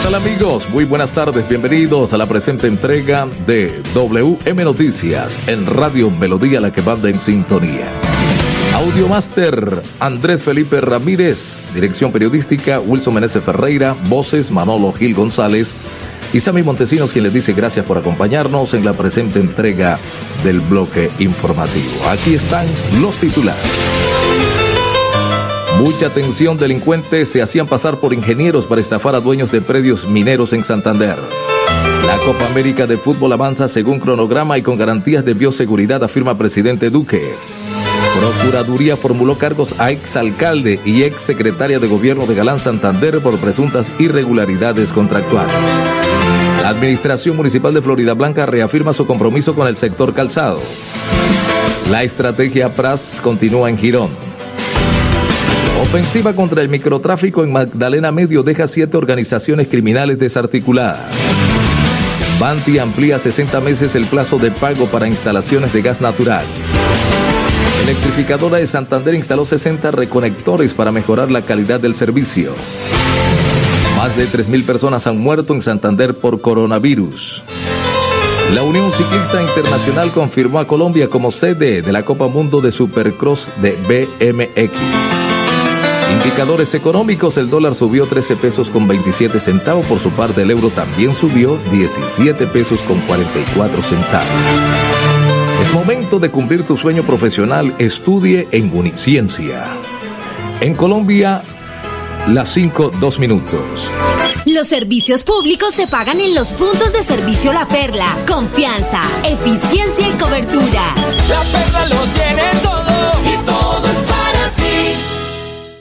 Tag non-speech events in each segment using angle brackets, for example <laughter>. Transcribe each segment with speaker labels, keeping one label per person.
Speaker 1: ¿Qué tal amigos? Muy buenas tardes, bienvenidos a la presente entrega de WM Noticias en Radio Melodía, la que manda en sintonía. Audio Master, Andrés Felipe Ramírez, dirección periodística, Wilson Meneses Ferreira, voces, Manolo Gil González y Sammy Montesinos, quien les dice gracias por acompañarnos en la presente entrega del bloque informativo. Aquí están los titulares. Mucha atención, delincuentes se hacían pasar por ingenieros para estafar a dueños de predios mineros en Santander. La Copa América de Fútbol avanza según cronograma y con garantías de bioseguridad, afirma presidente Duque. Procuraduría formuló cargos a exalcalde y ex secretaria de gobierno de Galán Santander por presuntas irregularidades contractuales. La Administración Municipal de Florida Blanca reafirma su compromiso con el sector calzado. La estrategia PRAS continúa en Girón. Ofensiva contra el microtráfico en Magdalena Medio deja siete organizaciones criminales desarticuladas. Banti amplía 60 meses el plazo de pago para instalaciones de gas natural. Electrificadora de Santander instaló 60 reconectores para mejorar la calidad del servicio. Más de 3.000 personas han muerto en Santander por coronavirus. La Unión Ciclista Internacional confirmó a Colombia como sede de la Copa Mundo de Supercross de BMX. Indicadores económicos, el dólar subió 13 pesos con 27 centavos, por su parte el euro también subió 17 pesos con 44 centavos. Es momento de cumplir tu sueño profesional, estudie en Uniciencia. En Colombia, las 5, 2 minutos.
Speaker 2: Los servicios públicos se pagan en los puntos de servicio La Perla. Confianza, eficiencia y cobertura.
Speaker 3: La Perla lo tiene todo y todo.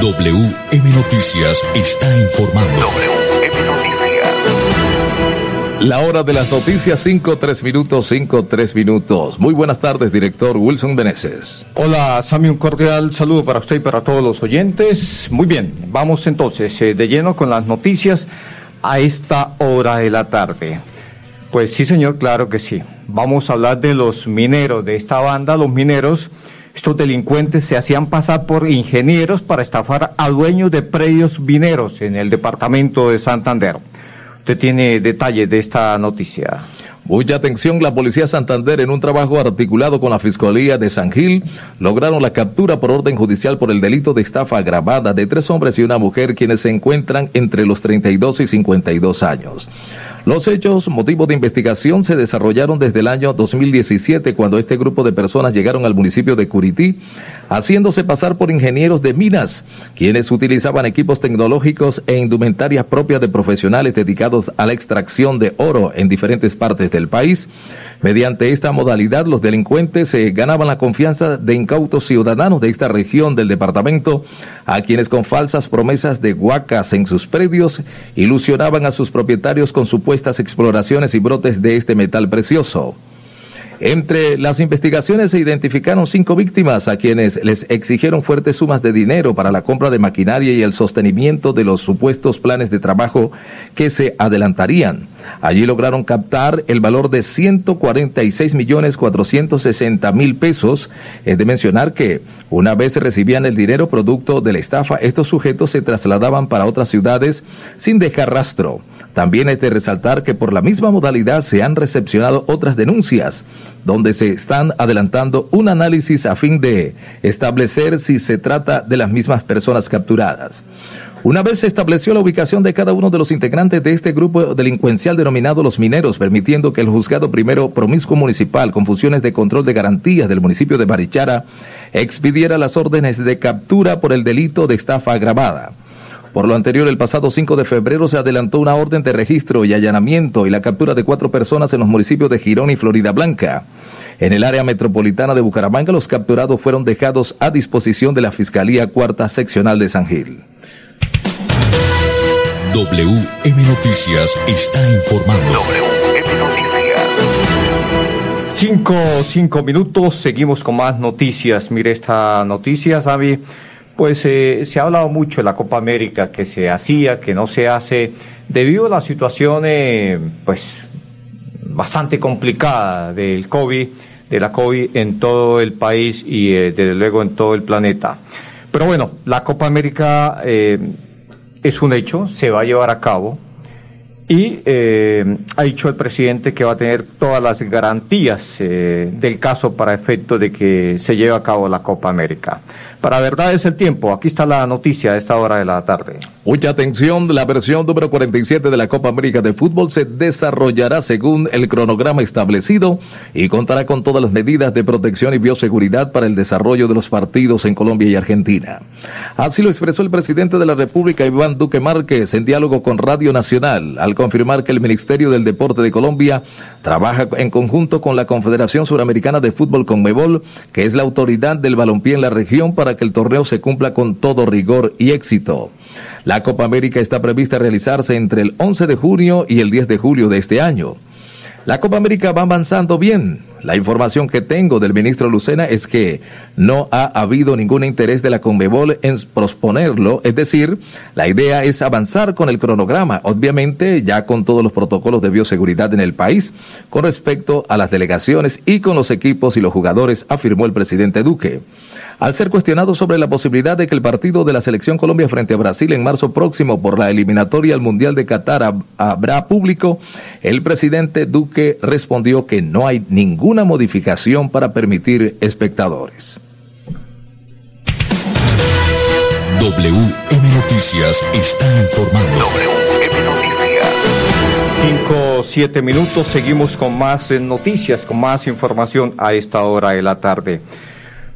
Speaker 4: WM Noticias está informando.
Speaker 5: WM Noticias.
Speaker 1: La hora de las noticias, 5, 3 minutos, 5, 3 minutos. Muy buenas tardes, director Wilson Beneses.
Speaker 6: Hola, Sami, un cordial saludo para usted y para todos los oyentes. Muy bien, vamos entonces eh, de lleno con las noticias a esta hora de la tarde. Pues sí, señor, claro que sí. Vamos a hablar de los mineros, de esta banda, los mineros. Estos delincuentes se hacían pasar por ingenieros para estafar a dueños de predios mineros en el departamento de Santander. Usted tiene detalles de esta noticia.
Speaker 1: Mucha atención, la Policía Santander en un trabajo articulado con la Fiscalía de San Gil lograron la captura por orden judicial por el delito de estafa agravada de tres hombres y una mujer quienes se encuentran entre los 32 y 52 años. Los hechos, motivo de investigación, se desarrollaron desde el año 2017 cuando este grupo de personas llegaron al municipio de Curití, haciéndose pasar por ingenieros de minas, quienes utilizaban equipos tecnológicos e indumentarias propias de profesionales dedicados a la extracción de oro en diferentes partes del país. Mediante esta modalidad, los delincuentes se ganaban la confianza de incautos ciudadanos de esta región del departamento, a quienes con falsas promesas de huacas en sus predios ilusionaban a sus propietarios con supuestas exploraciones y brotes de este metal precioso. Entre las investigaciones se identificaron cinco víctimas a quienes les exigieron fuertes sumas de dinero para la compra de maquinaria y el sostenimiento de los supuestos planes de trabajo que se adelantarían. Allí lograron captar el valor de 146 millones 460 mil pesos. Es de mencionar que una vez recibían el dinero producto de la estafa, estos sujetos se trasladaban para otras ciudades sin dejar rastro. También es de resaltar que por la misma modalidad se han recepcionado otras denuncias, donde se están adelantando un análisis a fin de establecer si se trata de las mismas personas capturadas. Una vez se estableció la ubicación de cada uno de los integrantes de este grupo delincuencial denominado Los Mineros, permitiendo que el juzgado primero promiscuo municipal con funciones de control de garantías del municipio de Barichara expidiera las órdenes de captura por el delito de estafa agravada. Por lo anterior, el pasado 5 de febrero se adelantó una orden de registro y allanamiento y la captura de cuatro personas en los municipios de Girón y Florida Blanca. En el área metropolitana de Bucaramanga, los capturados fueron dejados a disposición de la Fiscalía Cuarta Seccional de San Gil.
Speaker 4: WM Noticias está informando. WM Noticias.
Speaker 6: Cinco, cinco minutos, seguimos con más noticias. Mire esta noticia, Sabi. Pues eh, se ha hablado mucho de la Copa América, que se hacía, que no se hace, debido a la situación, eh, pues, bastante complicada del COVID, de la COVID en todo el país y eh, desde luego en todo el planeta. Pero bueno, la Copa América eh, es un hecho, se va a llevar a cabo y ha dicho el presidente que va a tener todas las garantías del caso para efecto de que se lleve a cabo la Copa América. Para verdad es el tiempo, aquí está la noticia a esta hora de la tarde.
Speaker 1: Mucha atención, la versión número 47 de la Copa América de Fútbol se desarrollará según el cronograma establecido y contará con todas las medidas de protección y bioseguridad para el desarrollo de los partidos en Colombia y Argentina. Así lo expresó el presidente de la República, Iván Duque Márquez, en diálogo con Radio Nacional, al confirmar que el Ministerio del Deporte de Colombia trabaja en conjunto con la Confederación Suramericana de Fútbol Conmebol, que es la autoridad del balompié en la región para que el torneo se cumpla con todo rigor y éxito. La Copa América está prevista realizarse entre el 11 de junio y el 10 de julio de este año. La Copa América va avanzando bien. La información que tengo del ministro Lucena es que no ha habido ningún interés de la Conmebol en posponerlo, es decir, la idea es avanzar con el cronograma, obviamente ya con todos los protocolos de bioseguridad en el país, con respecto a las delegaciones y con los equipos y los jugadores, afirmó el presidente Duque. Al ser cuestionado sobre la posibilidad de que el partido de la Selección Colombia frente a Brasil en marzo próximo por la eliminatoria al Mundial de Qatar habrá público, el presidente Duque respondió que no hay ninguna modificación para permitir espectadores.
Speaker 4: WM Noticias está informando. WM Noticias.
Speaker 6: Cinco, siete minutos, seguimos con más noticias, con más información a esta hora de la tarde.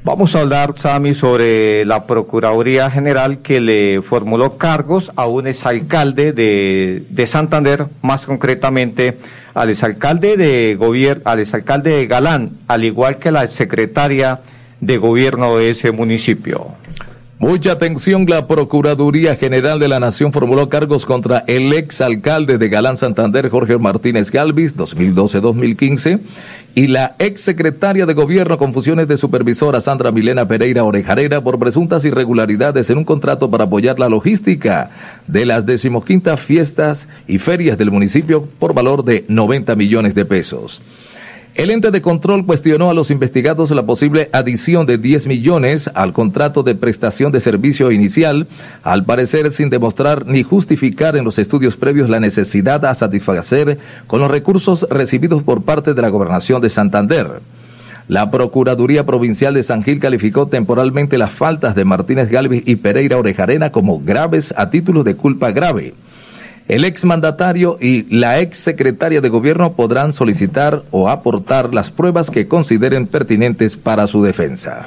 Speaker 6: Vamos a hablar, Sami, sobre la Procuraduría General que le formuló cargos a un exalcalde de, de Santander, más concretamente al exalcalde de gobierno, al exalcalde de Galán, al igual que la secretaria de gobierno de ese municipio.
Speaker 1: Mucha atención, la Procuraduría General de la Nación formuló cargos contra el ex alcalde de Galán Santander, Jorge Martínez Galvis, 2012-2015, y la ex secretaria de Gobierno con funciones de supervisora, Sandra Milena Pereira Orejarera, por presuntas irregularidades en un contrato para apoyar la logística de las decimoquintas fiestas y ferias del municipio por valor de 90 millones de pesos. El ente de control cuestionó a los investigados la posible adición de 10 millones al contrato de prestación de servicio inicial, al parecer sin demostrar ni justificar en los estudios previos la necesidad a satisfacer con los recursos recibidos por parte de la gobernación de Santander. La Procuraduría Provincial de San Gil calificó temporalmente las faltas de Martínez Galvez y Pereira Orejarena como graves a título de culpa grave. El exmandatario y la ex secretaria de gobierno podrán solicitar o aportar las pruebas que consideren pertinentes para su defensa.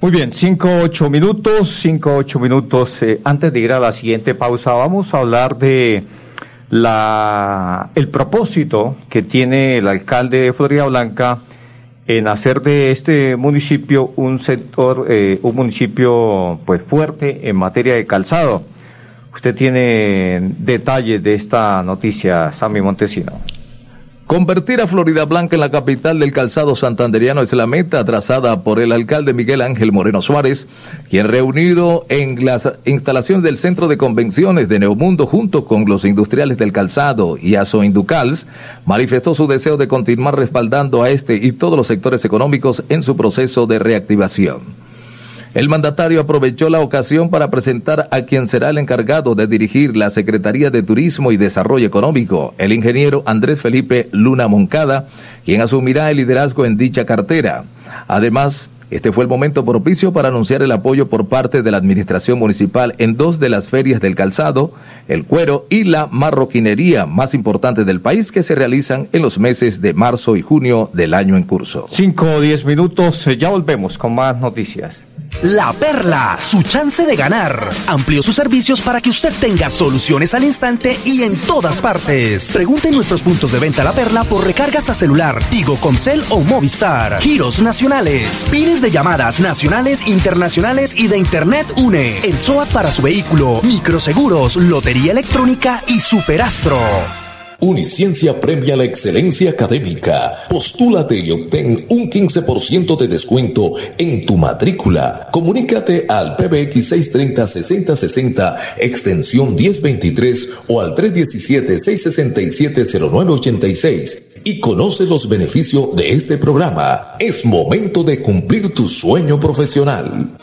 Speaker 6: Muy bien, cinco, ocho minutos, cinco, ocho minutos. Eh, antes de ir a la siguiente pausa, vamos a hablar de la, el propósito que tiene el alcalde de Florida Blanca en hacer de este municipio un sector, eh, un municipio pues fuerte en materia de calzado. Usted tiene detalles de esta noticia, Sammy Montesino.
Speaker 1: Convertir a Florida Blanca en la capital del calzado santanderiano es la meta trazada por el alcalde Miguel Ángel Moreno Suárez, quien reunido en las instalaciones del Centro de Convenciones de Neomundo junto con los industriales del calzado y Asoinducals, manifestó su deseo de continuar respaldando a este y todos los sectores económicos en su proceso de reactivación. El mandatario aprovechó la ocasión para presentar a quien será el encargado de dirigir la Secretaría de Turismo y Desarrollo Económico, el ingeniero Andrés Felipe Luna Moncada, quien asumirá el liderazgo en dicha cartera. Además, Este fue el momento propicio para anunciar el apoyo por parte de la Administración Municipal en dos de las ferias del calzado, el cuero y la marroquinería más importantes del país que se realizan en los meses de marzo y junio del año en curso.
Speaker 6: Cinco o diez minutos, eh, ya volvemos con más noticias.
Speaker 7: La Perla, su chance de ganar. Amplió sus servicios para que usted tenga soluciones al instante y en todas partes. Pregunte en nuestros puntos de venta La Perla por recargas a celular, Tigo, Concel o Movistar. Giros nacionales, pines de llamadas nacionales, internacionales y de Internet UNE. El SOAT para su vehículo, microseguros, lotería electrónica y superastro.
Speaker 5: Uniciencia premia la excelencia académica. Postúlate y obtén un 15% de descuento en tu matrícula. Comunícate al PBX 630-6060, extensión 1023 o al 317-667-0986 y conoce los beneficios de este programa. Es momento de cumplir tu sueño profesional.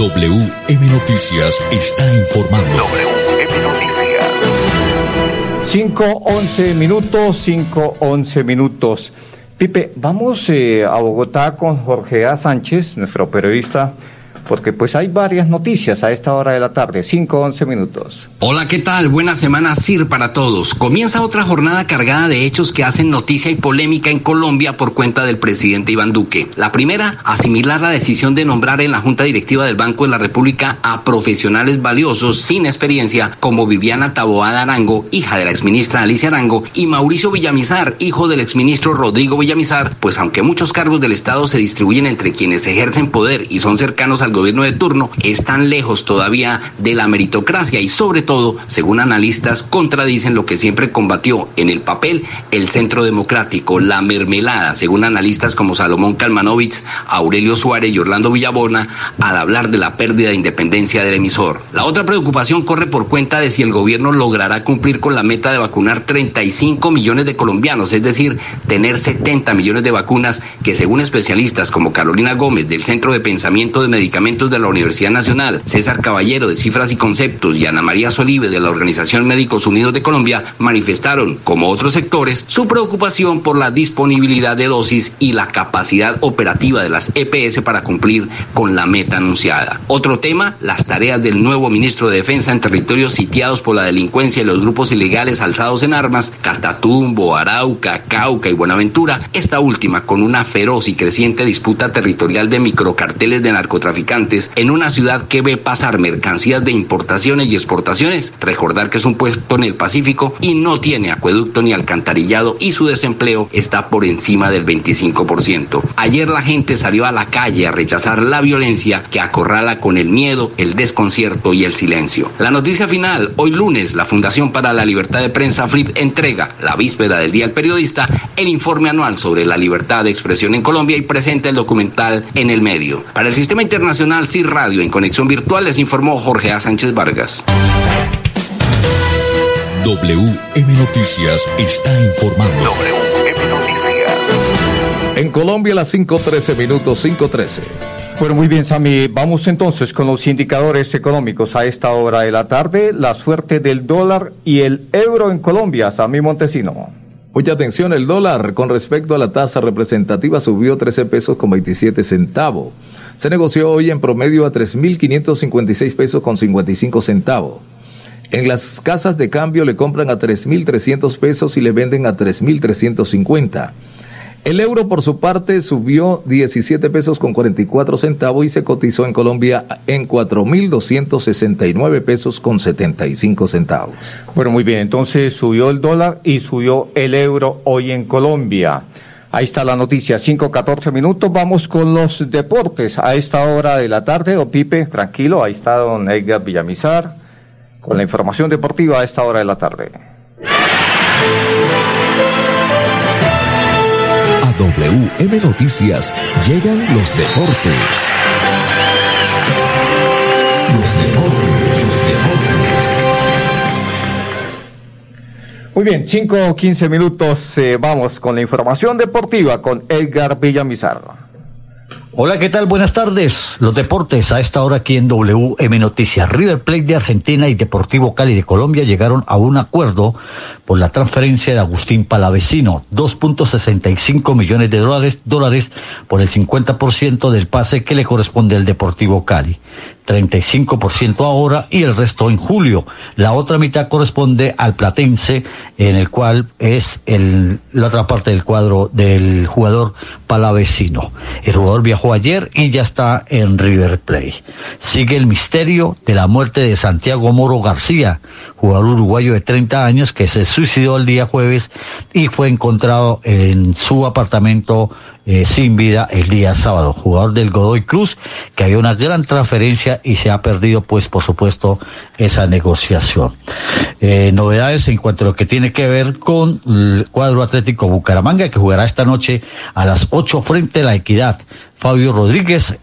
Speaker 4: WM Noticias está informando.
Speaker 6: WM Noticias. 5, 11 minutos, 5, 11 minutos. Pipe, vamos eh, a Bogotá con Jorge A. Sánchez, nuestro periodista porque pues hay varias noticias a esta hora de la tarde, 5 11 minutos.
Speaker 8: Hola, ¿qué tal? Buena semana CIR para todos. Comienza otra jornada cargada de hechos que hacen noticia y polémica en Colombia por cuenta del presidente Iván Duque. La primera, asimilar la decisión de nombrar en la Junta Directiva del Banco de la República a profesionales valiosos sin experiencia como Viviana Taboada Arango, hija de la exministra Alicia Arango, y Mauricio Villamizar, hijo del exministro Rodrigo Villamizar, pues aunque muchos cargos del Estado se distribuyen entre quienes ejercen poder y son cercanos al gobierno de turno están lejos todavía de la meritocracia y sobre todo, según analistas, contradicen lo que siempre combatió en el papel el Centro Democrático, la mermelada, según analistas como Salomón Kalmanovich, Aurelio Suárez y Orlando Villabona, al hablar de la pérdida de independencia del emisor. La otra preocupación corre por cuenta de si el gobierno logrará cumplir con la meta de vacunar 35 millones de colombianos, es decir, tener 70 millones de vacunas que según especialistas como Carolina Gómez del Centro de Pensamiento de Medicamentos de la Universidad Nacional, César Caballero de Cifras y Conceptos y Ana María Solive de la Organización Médicos Unidos de Colombia manifestaron, como otros sectores, su preocupación por la disponibilidad de dosis y la capacidad operativa de las EPS para cumplir con la meta anunciada. Otro tema, las tareas del nuevo ministro de Defensa en territorios sitiados por la delincuencia y los grupos ilegales alzados en armas, Catatumbo, Arauca, Cauca y Buenaventura, esta última con una feroz y creciente disputa territorial de microcarteles de en una ciudad que ve pasar mercancías de importaciones y exportaciones. Recordar que es un puesto en el Pacífico y no tiene acueducto ni alcantarillado y su desempleo está por encima del 25%. Ayer la gente salió a la calle a rechazar la violencia que acorrala con el miedo, el desconcierto y el silencio. La noticia final, hoy lunes, la Fundación para la Libertad de Prensa FLIP entrega, la víspera del Día del Periodista, el informe anual sobre la libertad de expresión en Colombia y presenta el documental en el medio. Para el Sistema Internacional Nacional CIR Radio en conexión virtual les informó Jorge A. Sánchez Vargas.
Speaker 4: WM Noticias está informando.
Speaker 6: WM Noticias.
Speaker 1: En Colombia las 5.13 minutos, 5.13.
Speaker 6: Bueno, muy bien, Sami. Vamos entonces con los indicadores económicos a esta hora de la tarde. La suerte del dólar y el euro en Colombia. Sami Montesino.
Speaker 1: Mucha atención, el dólar con respecto a la tasa representativa subió 13 pesos con 27 centavos se negoció hoy en promedio a 3.556 pesos con 55 centavos. En las casas de cambio le compran a 3.300 pesos y le venden a 3.350. El euro por su parte subió 17 pesos con 44 centavos y se cotizó en Colombia en 4.269 pesos con 75 centavos.
Speaker 6: Bueno, muy bien, entonces subió el dólar y subió el euro hoy en Colombia. Ahí está la noticia, 5-14 minutos. Vamos con los deportes a esta hora de la tarde. O Pipe, tranquilo, ahí está don Edgar Villamizar con la información deportiva a esta hora de la tarde.
Speaker 5: A WM Noticias llegan. Los deportes
Speaker 6: Muy bien, 5 o 15 minutos, eh, vamos con la información deportiva con Edgar Villamizar.
Speaker 9: Hola, ¿qué tal? Buenas tardes. Los deportes a esta hora aquí en WM Noticias. River Plate de Argentina y Deportivo Cali de Colombia llegaron a un acuerdo por la transferencia de Agustín Palavecino, 2.65 millones de dólares, dólares por el 50% del pase que le corresponde al Deportivo Cali. 35% ahora y el resto en julio. La otra mitad corresponde al Platense, en el cual es la otra parte del cuadro del jugador palavecino. El jugador viajó ayer y ya está en River Plate. Sigue el misterio de la muerte de Santiago Moro García, jugador uruguayo de 30 años que se suicidó el día jueves y fue encontrado en su apartamento eh, sin vida el día sábado. Jugador del Godoy Cruz, que había una gran transferencia y se ha perdido, pues, por supuesto, esa negociación. Eh, novedades en cuanto a lo que tiene que ver con el cuadro atlético Bucaramanga, que jugará esta noche a las 8 frente a la Equidad. Fabio Rodríguez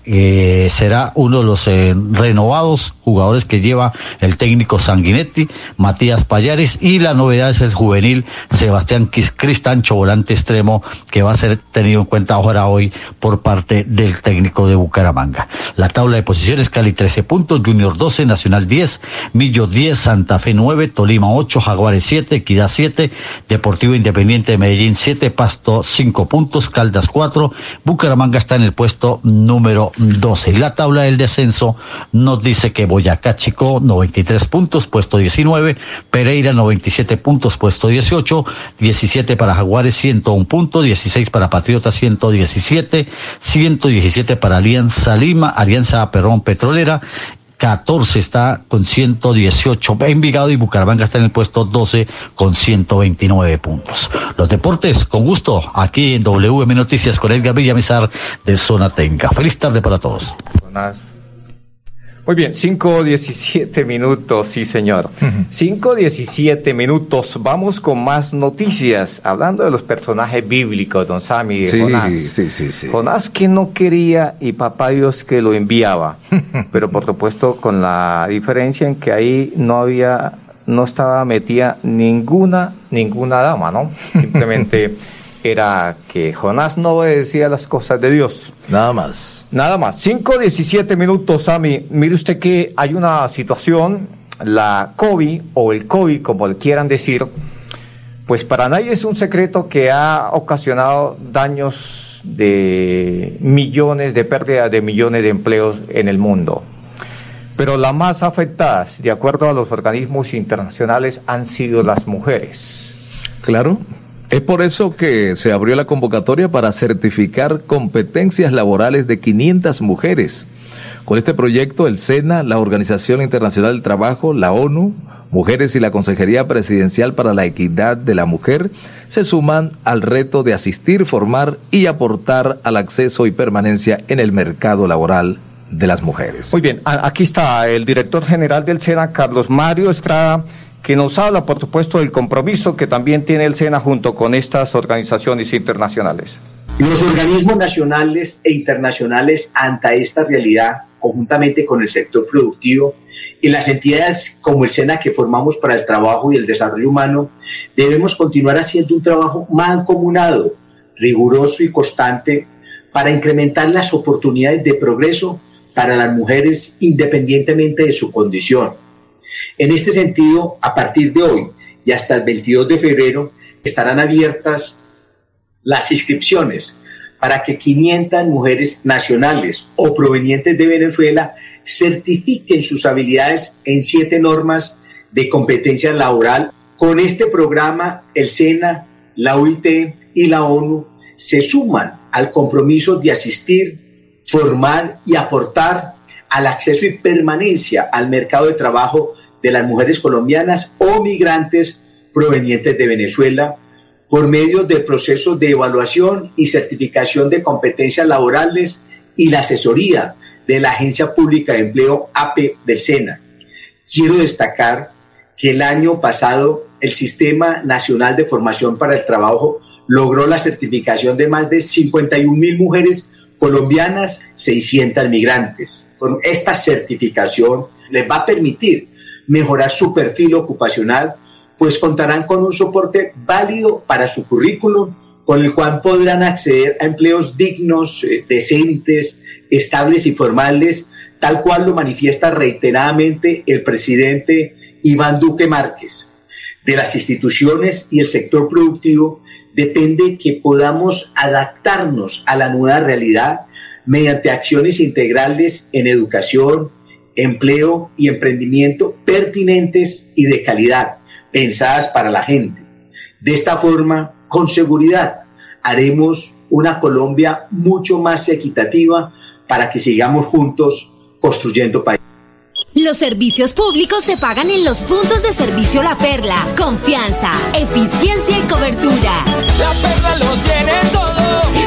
Speaker 9: será uno de los eh, renovados jugadores que lleva el técnico Sanguinetti, Matías Payares y la novedad es el juvenil Sebastián Cristancho, volante extremo, que va a ser tenido en cuenta ahora hoy por parte del técnico de Bucaramanga. La tabla de posiciones, Cali 13 puntos, Junior 12, Nacional 10, Millo 10, Santa Fe 9, Tolima 8, Jaguares 7, Equidad 7, Deportivo Independiente de Medellín 7, Pasto 5 puntos, Caldas 4, Bucaramanga está en el puesto puesto número 12. Y la tabla del descenso nos dice que Boyacá Chico 93 puntos, puesto 19, Pereira 97 puntos, puesto 18, 17 para Jaguares 101 puntos, 16 para Patriotas 117, 117 para Alianza Lima, Alianza Perrón Petrolera 14 está con 118. Envigado y Bucaramanga está en el puesto 12 con 129 puntos. Los deportes, con gusto, aquí en WM Noticias con Edgar Villamizar de Zona Tenca. Feliz tarde para todos.
Speaker 6: Muy bien, 5.17 minutos, sí señor. 5.17 minutos, vamos con más noticias. Hablando de los personajes bíblicos, don Sami,
Speaker 1: Sí,
Speaker 6: Jonás.
Speaker 1: sí, sí, sí.
Speaker 6: Jonás que no quería y papá Dios que lo enviaba. <laughs> Pero por supuesto con la diferencia en que ahí no había, no estaba metida ninguna, ninguna dama, ¿no? Simplemente <laughs> era que Jonás no obedecía las cosas de Dios.
Speaker 1: Nada más.
Speaker 6: Nada más. 5, 17 minutos, Sami. Mire usted que hay una situación, la COVID o el COVID, como le quieran decir, pues para nadie es un secreto que ha ocasionado daños de millones, de pérdida de millones de empleos en el mundo. Pero las más afectadas, de acuerdo a los organismos internacionales, han sido las mujeres.
Speaker 1: Claro. Es por eso que se abrió la convocatoria para certificar competencias laborales de 500 mujeres. Con este proyecto, el SENA, la Organización Internacional del Trabajo, la ONU, Mujeres y la Consejería Presidencial para la Equidad de la Mujer se suman al reto de asistir, formar y aportar al acceso y permanencia en el mercado laboral de las mujeres.
Speaker 6: Muy bien, aquí está el director general del SENA, Carlos Mario Estrada, que nos habla, por supuesto, del compromiso que también tiene el SENA junto con estas organizaciones internacionales.
Speaker 10: Los organismos nacionales e internacionales ante esta realidad, conjuntamente con el sector productivo y las entidades como el SENA que formamos para el trabajo y el desarrollo humano, debemos continuar haciendo un trabajo mancomunado, riguroso y constante para incrementar las oportunidades de progreso para las mujeres independientemente de su condición. En este sentido, a partir de hoy y hasta el 22 de febrero estarán abiertas las inscripciones para que 500 mujeres nacionales o provenientes de Venezuela certifiquen sus habilidades en siete normas de competencia laboral. Con este programa, el SENA, la OIT y la ONU se suman al compromiso de asistir, formar y aportar al acceso y permanencia al mercado de trabajo de las mujeres colombianas o migrantes provenientes de Venezuela por medio de procesos de evaluación y certificación de competencias laborales y la asesoría de la Agencia Pública de Empleo APE del SENA. Quiero destacar que el año pasado el Sistema Nacional de Formación para el Trabajo logró la certificación de más de 51 mil mujeres colombianas, 600 migrantes. Con esta certificación les va a permitir mejorar su perfil ocupacional, pues contarán con un soporte válido para su currículum, con el cual podrán acceder a empleos dignos, eh, decentes, estables y formales, tal cual lo manifiesta reiteradamente el presidente Iván Duque Márquez. De las instituciones y el sector productivo depende que podamos adaptarnos a la nueva realidad mediante acciones integrales en educación, empleo y emprendimiento pertinentes y de calidad, pensadas para la gente. De esta forma, con seguridad, haremos una Colombia mucho más equitativa para que sigamos juntos construyendo país.
Speaker 2: Los servicios públicos se pagan en los puntos de servicio La Perla. Confianza, eficiencia y cobertura.
Speaker 3: La Perla lo tiene todo.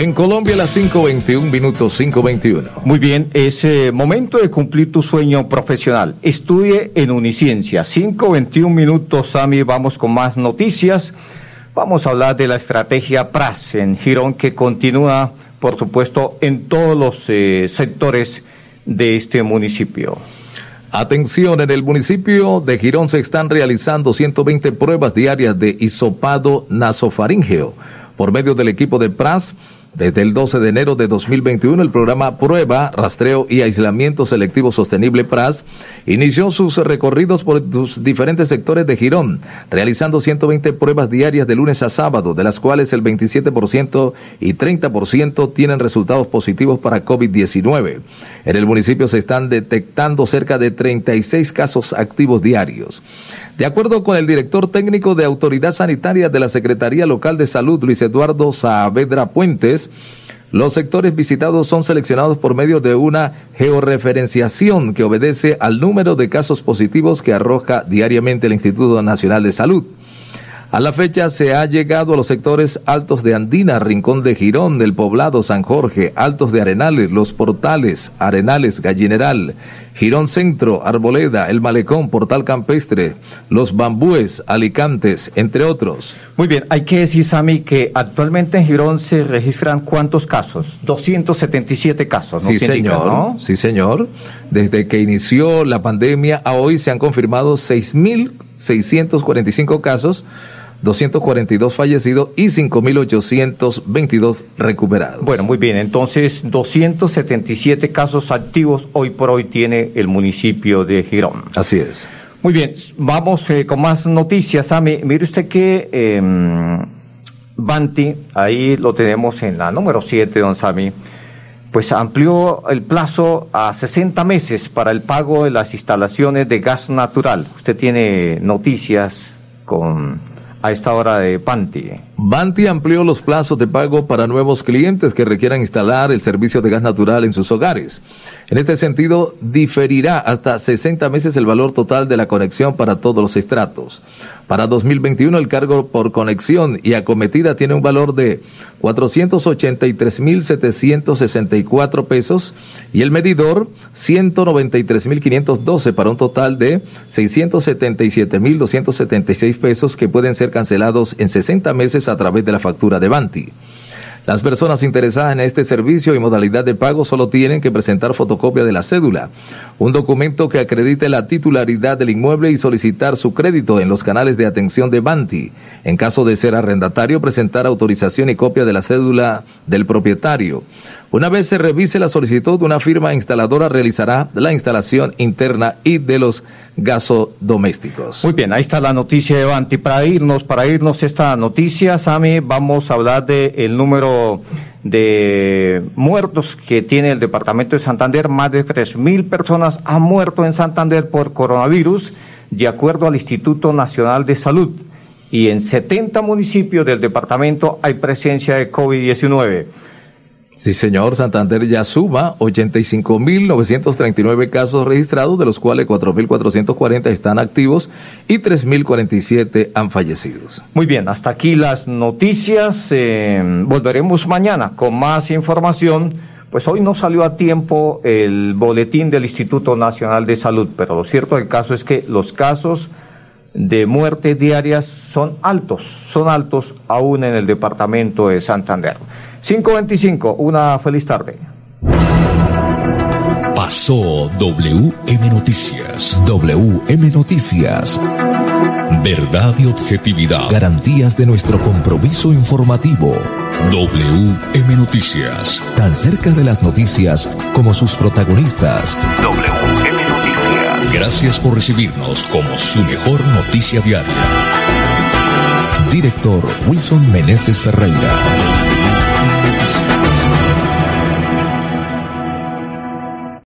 Speaker 1: En Colombia las 5.21 minutos 5.21.
Speaker 6: Muy bien, es eh, momento de cumplir tu sueño profesional. Estudie en Uniciencia. 5.21 minutos, Sami, vamos con más noticias. Vamos a hablar de la estrategia PRAS en Girón que continúa, por supuesto, en todos los eh, sectores de este municipio.
Speaker 1: Atención, en el municipio de Girón se están realizando 120 pruebas diarias de hisopado nasofaringeo por medio del equipo de PRAS desde el 12 de enero de 2021, el programa Prueba, Rastreo y Aislamiento Selectivo Sostenible PRAS inició sus recorridos por los diferentes sectores de Girón, realizando 120 pruebas diarias de lunes a sábado, de las cuales el 27% y 30% tienen resultados positivos para COVID-19. En el municipio se están detectando cerca de 36 casos activos diarios. De acuerdo con el director técnico de Autoridad Sanitaria de la Secretaría Local de Salud, Luis Eduardo Saavedra Puentes, los sectores visitados son seleccionados por medio de una georreferenciación que obedece al número de casos positivos que arroja diariamente el Instituto Nacional de Salud. A la fecha se ha llegado a los sectores Altos de Andina, Rincón de Girón, del Poblado, San Jorge, Altos de Arenales, Los Portales, Arenales, Gallineral, Girón Centro, Arboleda, El Malecón, Portal Campestre, Los Bambúes, Alicantes, entre otros.
Speaker 6: Muy bien, hay que decir, Sami, que actualmente en Girón se registran cuántos casos? 277 casos,
Speaker 1: ¿no? Sí, señor. ¿no? Sí, señor. Desde que inició la pandemia a hoy se han confirmado 6.645 casos 242 fallecidos y 5.822 recuperados.
Speaker 6: Bueno, muy bien, entonces 277 casos activos hoy por hoy tiene el municipio de Girón.
Speaker 1: Así es.
Speaker 6: Muy bien, vamos eh, con más noticias. Sami, mire usted que eh, Banti, ahí lo tenemos en la número 7, don Sami, pues amplió el plazo a 60 meses para el pago de las instalaciones de gas natural. Usted tiene noticias con a esta hora de Banti.
Speaker 1: Banti amplió los plazos de pago para nuevos clientes que requieran instalar el servicio de gas natural en sus hogares. En este sentido, diferirá hasta 60 meses el valor total de la conexión para todos los estratos. Para 2021 el cargo por conexión y acometida tiene un valor de 483.764 pesos y el medidor 193.512 para un total de 677.276 pesos que pueden ser cancelados en 60 meses a través de la factura de Banti. Las personas interesadas en este servicio y modalidad de pago solo tienen que presentar fotocopia de la cédula, un documento que acredite la titularidad del inmueble y solicitar su crédito en los canales de atención de Banti. En caso de ser arrendatario, presentar autorización y copia de la cédula del propietario. Una vez se revise la solicitud, una firma instaladora realizará la instalación interna y de los gasodomésticos.
Speaker 6: Muy bien, ahí está la noticia de Banti. Para irnos, para irnos esta noticia, Sami, vamos a hablar del el número de muertos que tiene el departamento de Santander. Más de tres mil personas han muerto en Santander por coronavirus, de acuerdo al Instituto Nacional de Salud. Y en 70 municipios del departamento hay presencia de COVID-19.
Speaker 1: Sí, señor, Santander ya suma 85.939 casos registrados, de los cuales 4.440 están activos y 3.047 han fallecido.
Speaker 6: Muy bien, hasta aquí las noticias. Eh, volveremos mañana con más información. Pues hoy no salió a tiempo el boletín del Instituto Nacional de Salud, pero lo cierto del caso es que los casos de muerte diarias son altos, son altos aún en el departamento de Santander. 525, una feliz tarde.
Speaker 4: Pasó WM Noticias. WM Noticias. Verdad y objetividad. Garantías de nuestro compromiso informativo. WM Noticias. Tan cerca de las noticias como sus protagonistas. WM Noticias. Gracias por recibirnos como su mejor noticia diaria. Director Wilson Meneses Ferreira.